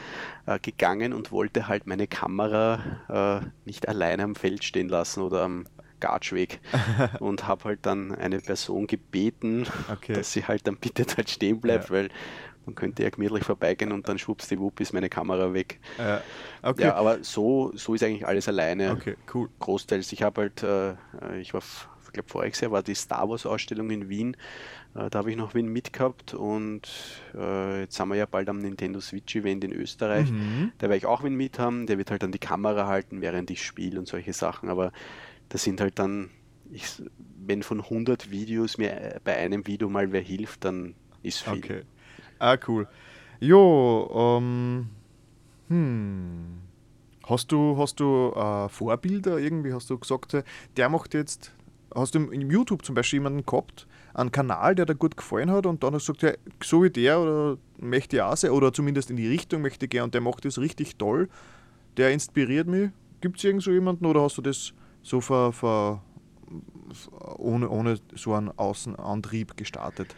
äh, gegangen und wollte halt meine Kamera äh, nicht alleine am Feld stehen lassen oder am Gatschweg und habe halt dann eine Person gebeten, okay. dass sie halt dann bitte dort stehen bleibt, ja. weil man könnte ja gemütlich vorbeigehen und dann schwuppsdiwupp ist meine Kamera weg. Ja, okay. ja aber so, so ist eigentlich alles alleine. Okay, cool. Großteils. Ich habe halt, äh, ich war, ich glaube, voriges Jahr war die Star Wars Ausstellung in Wien. Äh, da habe ich noch Wien mitgehabt und äh, jetzt sind wir ja bald am Nintendo Switch Event in Österreich. Mhm. Da werde ich auch Wien mit haben. Der wird halt dann die Kamera halten, während ich spiele und solche Sachen. Aber das sind halt dann, ich, wenn von 100 Videos mir bei einem Video mal wer hilft, dann ist viel. Okay. Ah, cool. Jo, ähm, hm. Hast du, hast du äh, Vorbilder irgendwie? Hast du gesagt, der macht jetzt, hast du im YouTube zum Beispiel jemanden gehabt, einen Kanal, der dir gut gefallen hat und dann hast du gesagt, ja, so wie der oder möchte ich auch sein oder zumindest in die Richtung möchte ich gehen und der macht das richtig toll, der inspiriert mich. Gibt es irgend so jemanden oder hast du das so ver, ver, ohne, ohne so einen Außenantrieb gestartet?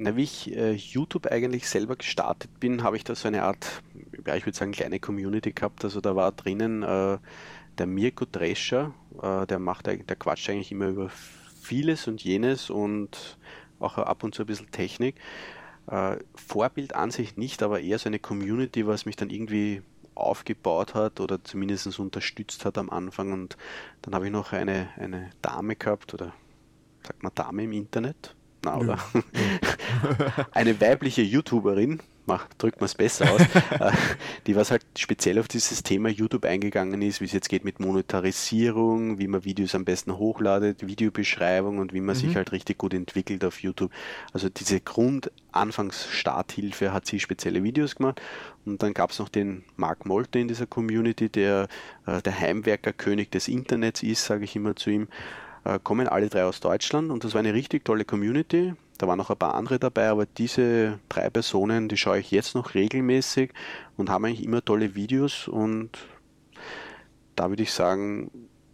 Na, wie ich äh, YouTube eigentlich selber gestartet bin, habe ich da so eine Art, ja, ich würde sagen, kleine Community gehabt. Also da war drinnen äh, der Mirko Drescher, äh, der macht, der quatscht eigentlich immer über vieles und jenes und auch ab und zu ein bisschen Technik. Äh, Vorbild an sich nicht, aber eher so eine Community, was mich dann irgendwie aufgebaut hat oder zumindest unterstützt hat am Anfang. Und dann habe ich noch eine, eine Dame gehabt oder sagt man Dame im Internet, na, oder? eine weibliche YouTuberin, drückt man es besser aus, äh, die was halt speziell auf dieses Thema YouTube eingegangen ist, wie es jetzt geht mit Monetarisierung, wie man Videos am besten hochladet, Videobeschreibung und wie man mhm. sich halt richtig gut entwickelt auf YouTube. Also diese Grund-Anfangs-Starthilfe hat sie spezielle Videos gemacht und dann gab es noch den Mark Molte in dieser Community, der äh, der Heimwerker-König des Internets ist, sage ich immer zu ihm kommen alle drei aus Deutschland und das war eine richtig tolle Community. Da waren noch ein paar andere dabei, aber diese drei Personen, die schaue ich jetzt noch regelmäßig und haben eigentlich immer tolle Videos und da würde ich sagen,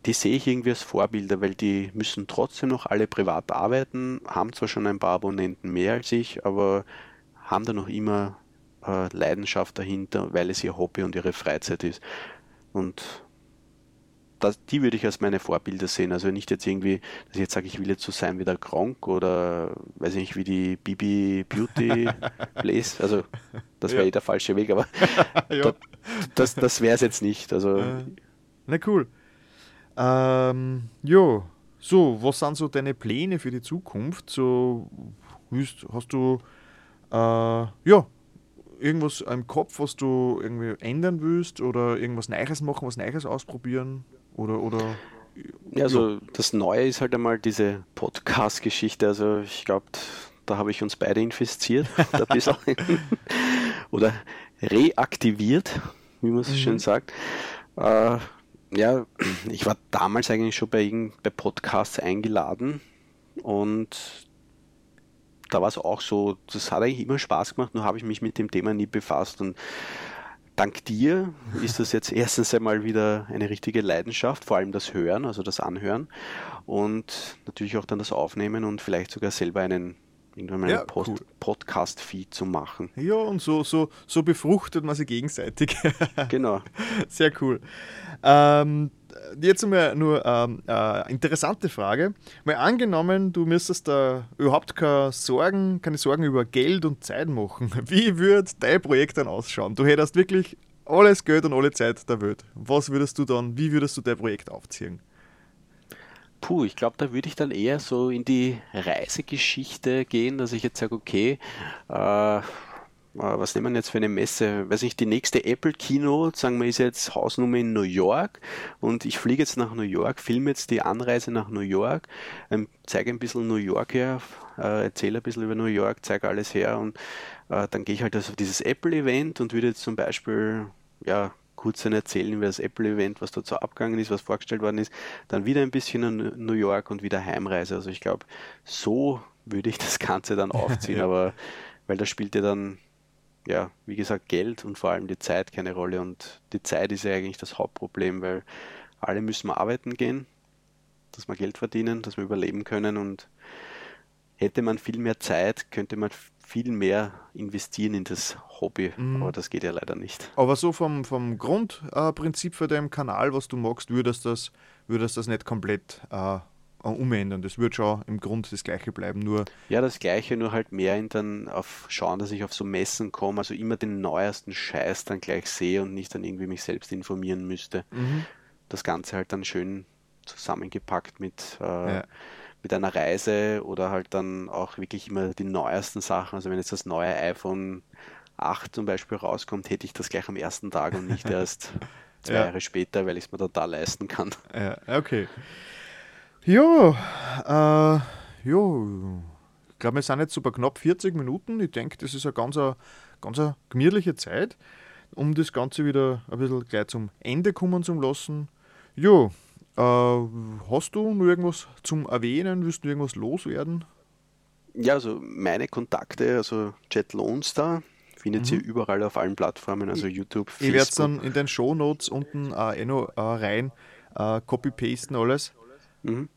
die sehe ich irgendwie als Vorbilder, weil die müssen trotzdem noch alle privat arbeiten, haben zwar schon ein paar Abonnenten mehr als ich, aber haben da noch immer äh, Leidenschaft dahinter, weil es ihr Hobby und ihre Freizeit ist. Und das, die würde ich als meine Vorbilder sehen. Also nicht jetzt irgendwie, dass ich jetzt sage, ich will jetzt so sein wie der Gronk oder weiß ich nicht, wie die Bibi Beauty Place. Also das wäre ja. eh der falsche Weg, aber ja. da, das, das wäre es jetzt nicht. Also, äh, na cool. Ähm, jo, so, was sind so deine Pläne für die Zukunft? So, hast du äh, ja, irgendwas im Kopf, was du irgendwie ändern willst oder irgendwas Neues machen, was Neues ausprobieren? Oder, oder ja, also das Neue ist halt einmal diese Podcast-Geschichte. Also ich glaube, da habe ich uns beide infiziert. oder reaktiviert, wie man es mhm. schön sagt. Äh, ja, ich war damals eigentlich schon bei, bei Podcasts eingeladen und da war es auch so, das hat eigentlich immer Spaß gemacht, nur habe ich mich mit dem Thema nie befasst und dank dir ist das jetzt erstens einmal wieder eine richtige Leidenschaft, vor allem das Hören, also das Anhören und natürlich auch dann das Aufnehmen und vielleicht sogar selber einen irgendwann mal ja, einen cool. Podcast-Feed zu machen. Ja, und so, so, so befruchtet man sich gegenseitig. genau. Sehr cool. Ähm, jetzt mal nur ähm, äh, interessante Frage. Mal angenommen, du müsstest da überhaupt keine Sorgen, keine Sorgen über Geld und Zeit machen. Wie würde dein Projekt dann ausschauen? Du hättest wirklich alles Geld und alle Zeit der Welt. Was würdest du dann, wie würdest du dein Projekt aufziehen? Puh, ich glaube, da würde ich dann eher so in die Reisegeschichte gehen, dass ich jetzt sage, okay, äh, was nehmen wir jetzt für eine Messe? Weiß ich, die nächste Apple Kino, sagen wir, ist jetzt Hausnummer in New York und ich fliege jetzt nach New York, filme jetzt die Anreise nach New York, ähm, zeige ein bisschen New York her, äh, erzähle ein bisschen über New York, zeige alles her und äh, dann gehe ich halt also auf dieses Apple-Event und würde jetzt zum Beispiel, ja, kurz dann erzählen über das Apple-Event, was dort so abgegangen ist, was vorgestellt worden ist, dann wieder ein bisschen in New York und wieder Heimreise. Also ich glaube, so würde ich das Ganze dann aufziehen, aber weil da spielt ja dann, ja, wie gesagt, Geld und vor allem die Zeit keine Rolle und die Zeit ist ja eigentlich das Hauptproblem, weil alle müssen arbeiten gehen, dass wir Geld verdienen, dass wir überleben können und hätte man viel mehr Zeit, könnte man viel mehr investieren in das Hobby, mhm. aber das geht ja leider nicht. Aber so vom, vom Grundprinzip äh, für deinen Kanal, was du magst, würdest das, würdest das nicht komplett äh, umändern. Das wird schon im Grund das gleiche bleiben, nur. Ja, das gleiche, nur halt mehr in dann auf schauen, dass ich auf so Messen komme, also immer den neuesten Scheiß dann gleich sehe und nicht dann irgendwie mich selbst informieren müsste. Mhm. Das Ganze halt dann schön zusammengepackt mit äh, ja mit einer Reise oder halt dann auch wirklich immer die neuesten Sachen. Also wenn jetzt das neue iPhone 8 zum Beispiel rauskommt, hätte ich das gleich am ersten Tag und nicht erst zwei ja. Jahre später, weil ich es mir total leisten kann. Ja, okay. Jo, äh, jo. Ich glaube, wir sind jetzt über knapp 40 Minuten. Ich denke, das ist eine ganz, ganz eine gemütliche Zeit, um das Ganze wieder ein bisschen gleich zum Ende kommen zu lassen. Jo, äh, hast du noch irgendwas zum Erwähnen? Willst du irgendwas loswerden? Ja, also meine Kontakte, also Jet Lonestar, findet mhm. ihr überall auf allen Plattformen, also YouTube, Facebook. Ich werde es dann in den Show Notes unten äh, eh noch äh, rein äh, copy-pasten alles. Mhm.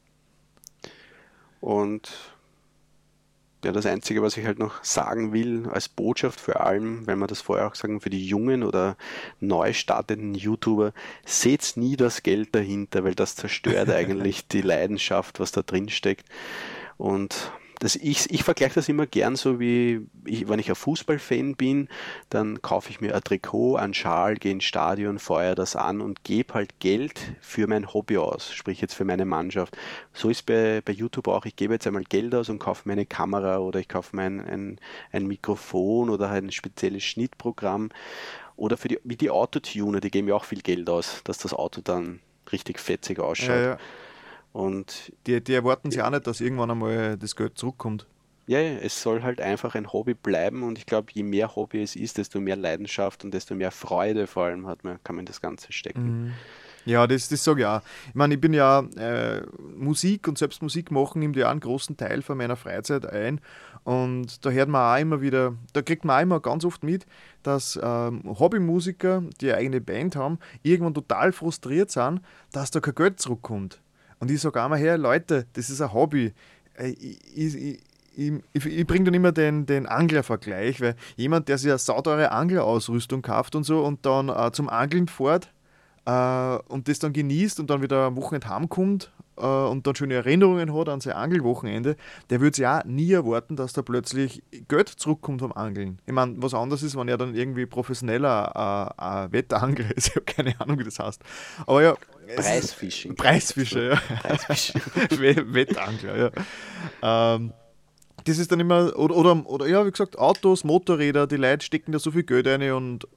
Und ja, das Einzige, was ich halt noch sagen will, als Botschaft für allem, wenn wir das vorher auch sagen, für die jungen oder neu startenden YouTuber, seht nie das Geld dahinter, weil das zerstört eigentlich die Leidenschaft, was da drin steckt. Und das, ich, ich vergleiche das immer gern so wie, ich, wenn ich ein Fußballfan bin, dann kaufe ich mir ein Trikot, ein Schal, gehe ins Stadion, feuere das an und gebe halt Geld für mein Hobby aus, sprich jetzt für meine Mannschaft. So ist bei, bei YouTube auch, ich gebe jetzt einmal Geld aus und kaufe mir eine Kamera oder ich kaufe mir ein, ein, ein Mikrofon oder halt ein spezielles Schnittprogramm. Oder für die, wie die Autotuner, die geben ja auch viel Geld aus, dass das Auto dann richtig fetzig ausschaut. Ja, ja. Und die, die erwarten sich auch nicht, dass irgendwann einmal das Geld zurückkommt. Ja, es soll halt einfach ein Hobby bleiben und ich glaube, je mehr Hobby es ist, desto mehr Leidenschaft und desto mehr Freude vor allem hat man, kann man das Ganze stecken. Mhm. Ja, das, das sage ich auch. Ich meine, ich bin ja äh, Musik und selbst Musik machen nimmt ja einen großen Teil von meiner Freizeit ein. Und da hört man auch immer wieder, da kriegt man auch immer ganz oft mit, dass ähm, Hobbymusiker, die eine eigene Band haben, irgendwann total frustriert sind, dass da kein Geld zurückkommt. Und ich sage einmal her, Leute, das ist ein Hobby. Äh, ich, ich, ich, ich, bringe dann immer den, den Angler-Vergleich, weil jemand, der sich eine sauteure Anglerausrüstung kauft und so und dann äh, zum Angeln fährt äh, und das dann genießt und dann wieder am Wochenende heimkommt äh, und dann schöne Erinnerungen hat an sein Angelwochenende, der würde sich auch nie erwarten, dass da plötzlich Geld zurückkommt vom Angeln. Ich meine, was anderes ist, wenn er dann irgendwie professioneller äh, äh, Wettangler ist. Ich habe keine Ahnung, wie das heißt. Aber ja. Preisfishing. Preisfischer, ja. Preisfishing. Wettangler, ja. Ähm, das ist dann immer, oder, oder, oder, ja, wie gesagt, Autos, Motorräder, die Leute stecken da so viel Geld rein und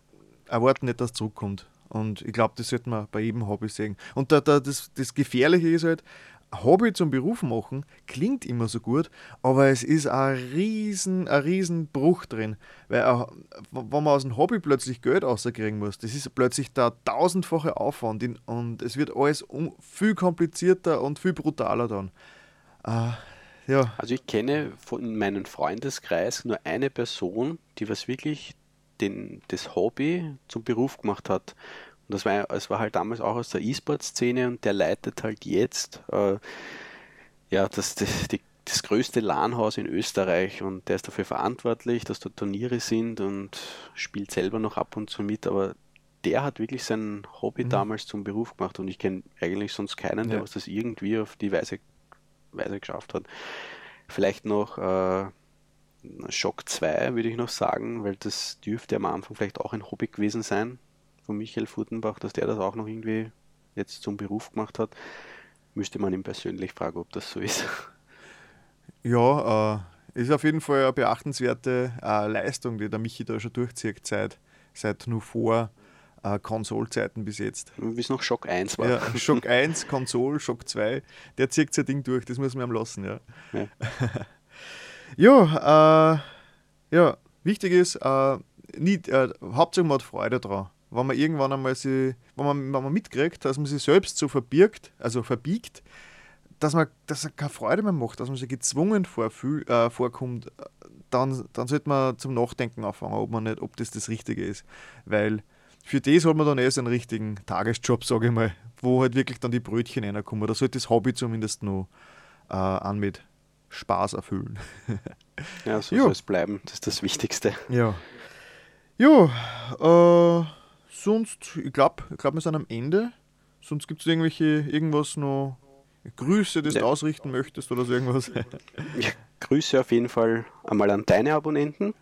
erwarten nicht, dass es zurückkommt. Und ich glaube, das sollte man bei jedem Hobby sehen. Und da, da, das, das Gefährliche ist halt, Hobby zum Beruf machen klingt immer so gut, aber es ist ein riesen, ein riesen Bruch drin. Weil auch, wenn man aus einem Hobby plötzlich Geld rauskriegen muss, das ist plötzlich der tausendfache Aufwand und es wird alles viel komplizierter und viel brutaler dann. Äh, ja. Also ich kenne von meinem Freundeskreis nur eine Person, die was wirklich den, das Hobby zum Beruf gemacht hat. Und das war, es war halt damals auch aus der E-Sport-Szene und der leitet halt jetzt äh, ja, das, das, die, das größte LAN-Haus in Österreich. Und der ist dafür verantwortlich, dass da Turniere sind und spielt selber noch ab und zu mit, aber der hat wirklich sein Hobby mhm. damals zum Beruf gemacht. Und ich kenne eigentlich sonst keinen, der was das irgendwie auf die Weise, Weise geschafft hat. Vielleicht noch äh, Schock 2 würde ich noch sagen, weil das dürfte am Anfang vielleicht auch ein Hobby gewesen sein von Michael Futenbach, dass der das auch noch irgendwie jetzt zum Beruf gemacht hat. Müsste man ihn persönlich fragen, ob das so ist. Ja, äh, ist auf jeden Fall eine beachtenswerte äh, Leistung, die der Michi da schon durchzieht, seit, seit nur vor äh, Konsolzeiten bis jetzt. Wie es noch Schock 1 war. Ja, Schock 1, Konsol, Schock 2, der zieht sein Ding durch, das muss man ihm lassen, ja. ja. Ja, äh, ja, wichtig ist, äh, nicht, äh, Hauptsache man hat Freude daran. Wenn man irgendwann einmal sie, wenn man, wenn man mitkriegt, dass man sich selbst so verbirgt, also verbiegt, dass man, dass man keine Freude mehr macht, dass man sich gezwungen vorfühl, äh, vorkommt, dann, dann sollte man zum Nachdenken anfangen, ob, man nicht, ob das das Richtige ist. Weil für das hat man dann erst einen richtigen Tagesjob, sage ich mal, wo halt wirklich dann die Brötchen reinkommen. Da sollte das Hobby zumindest noch äh, an mit Spaß erfüllen. ja, so soll es bleiben. Das ist das Wichtigste. Ja. Jo, äh, sonst, ich glaube, ich glaub, wir sind am Ende. Sonst gibt es irgendwelche, irgendwas noch, Grüße, die du ausrichten möchtest oder so irgendwas? Ja, Grüße auf jeden Fall einmal an deine Abonnenten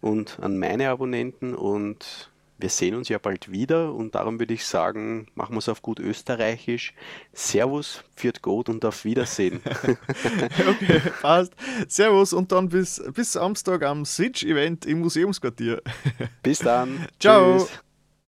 und an meine Abonnenten und wir sehen uns ja bald wieder und darum würde ich sagen, machen wir es auf gut österreichisch. Servus, führt gut und auf Wiedersehen. okay, passt. Servus und dann bis, bis Samstag am Switch-Event im Museumsquartier. Bis dann. Ciao. Tschüss.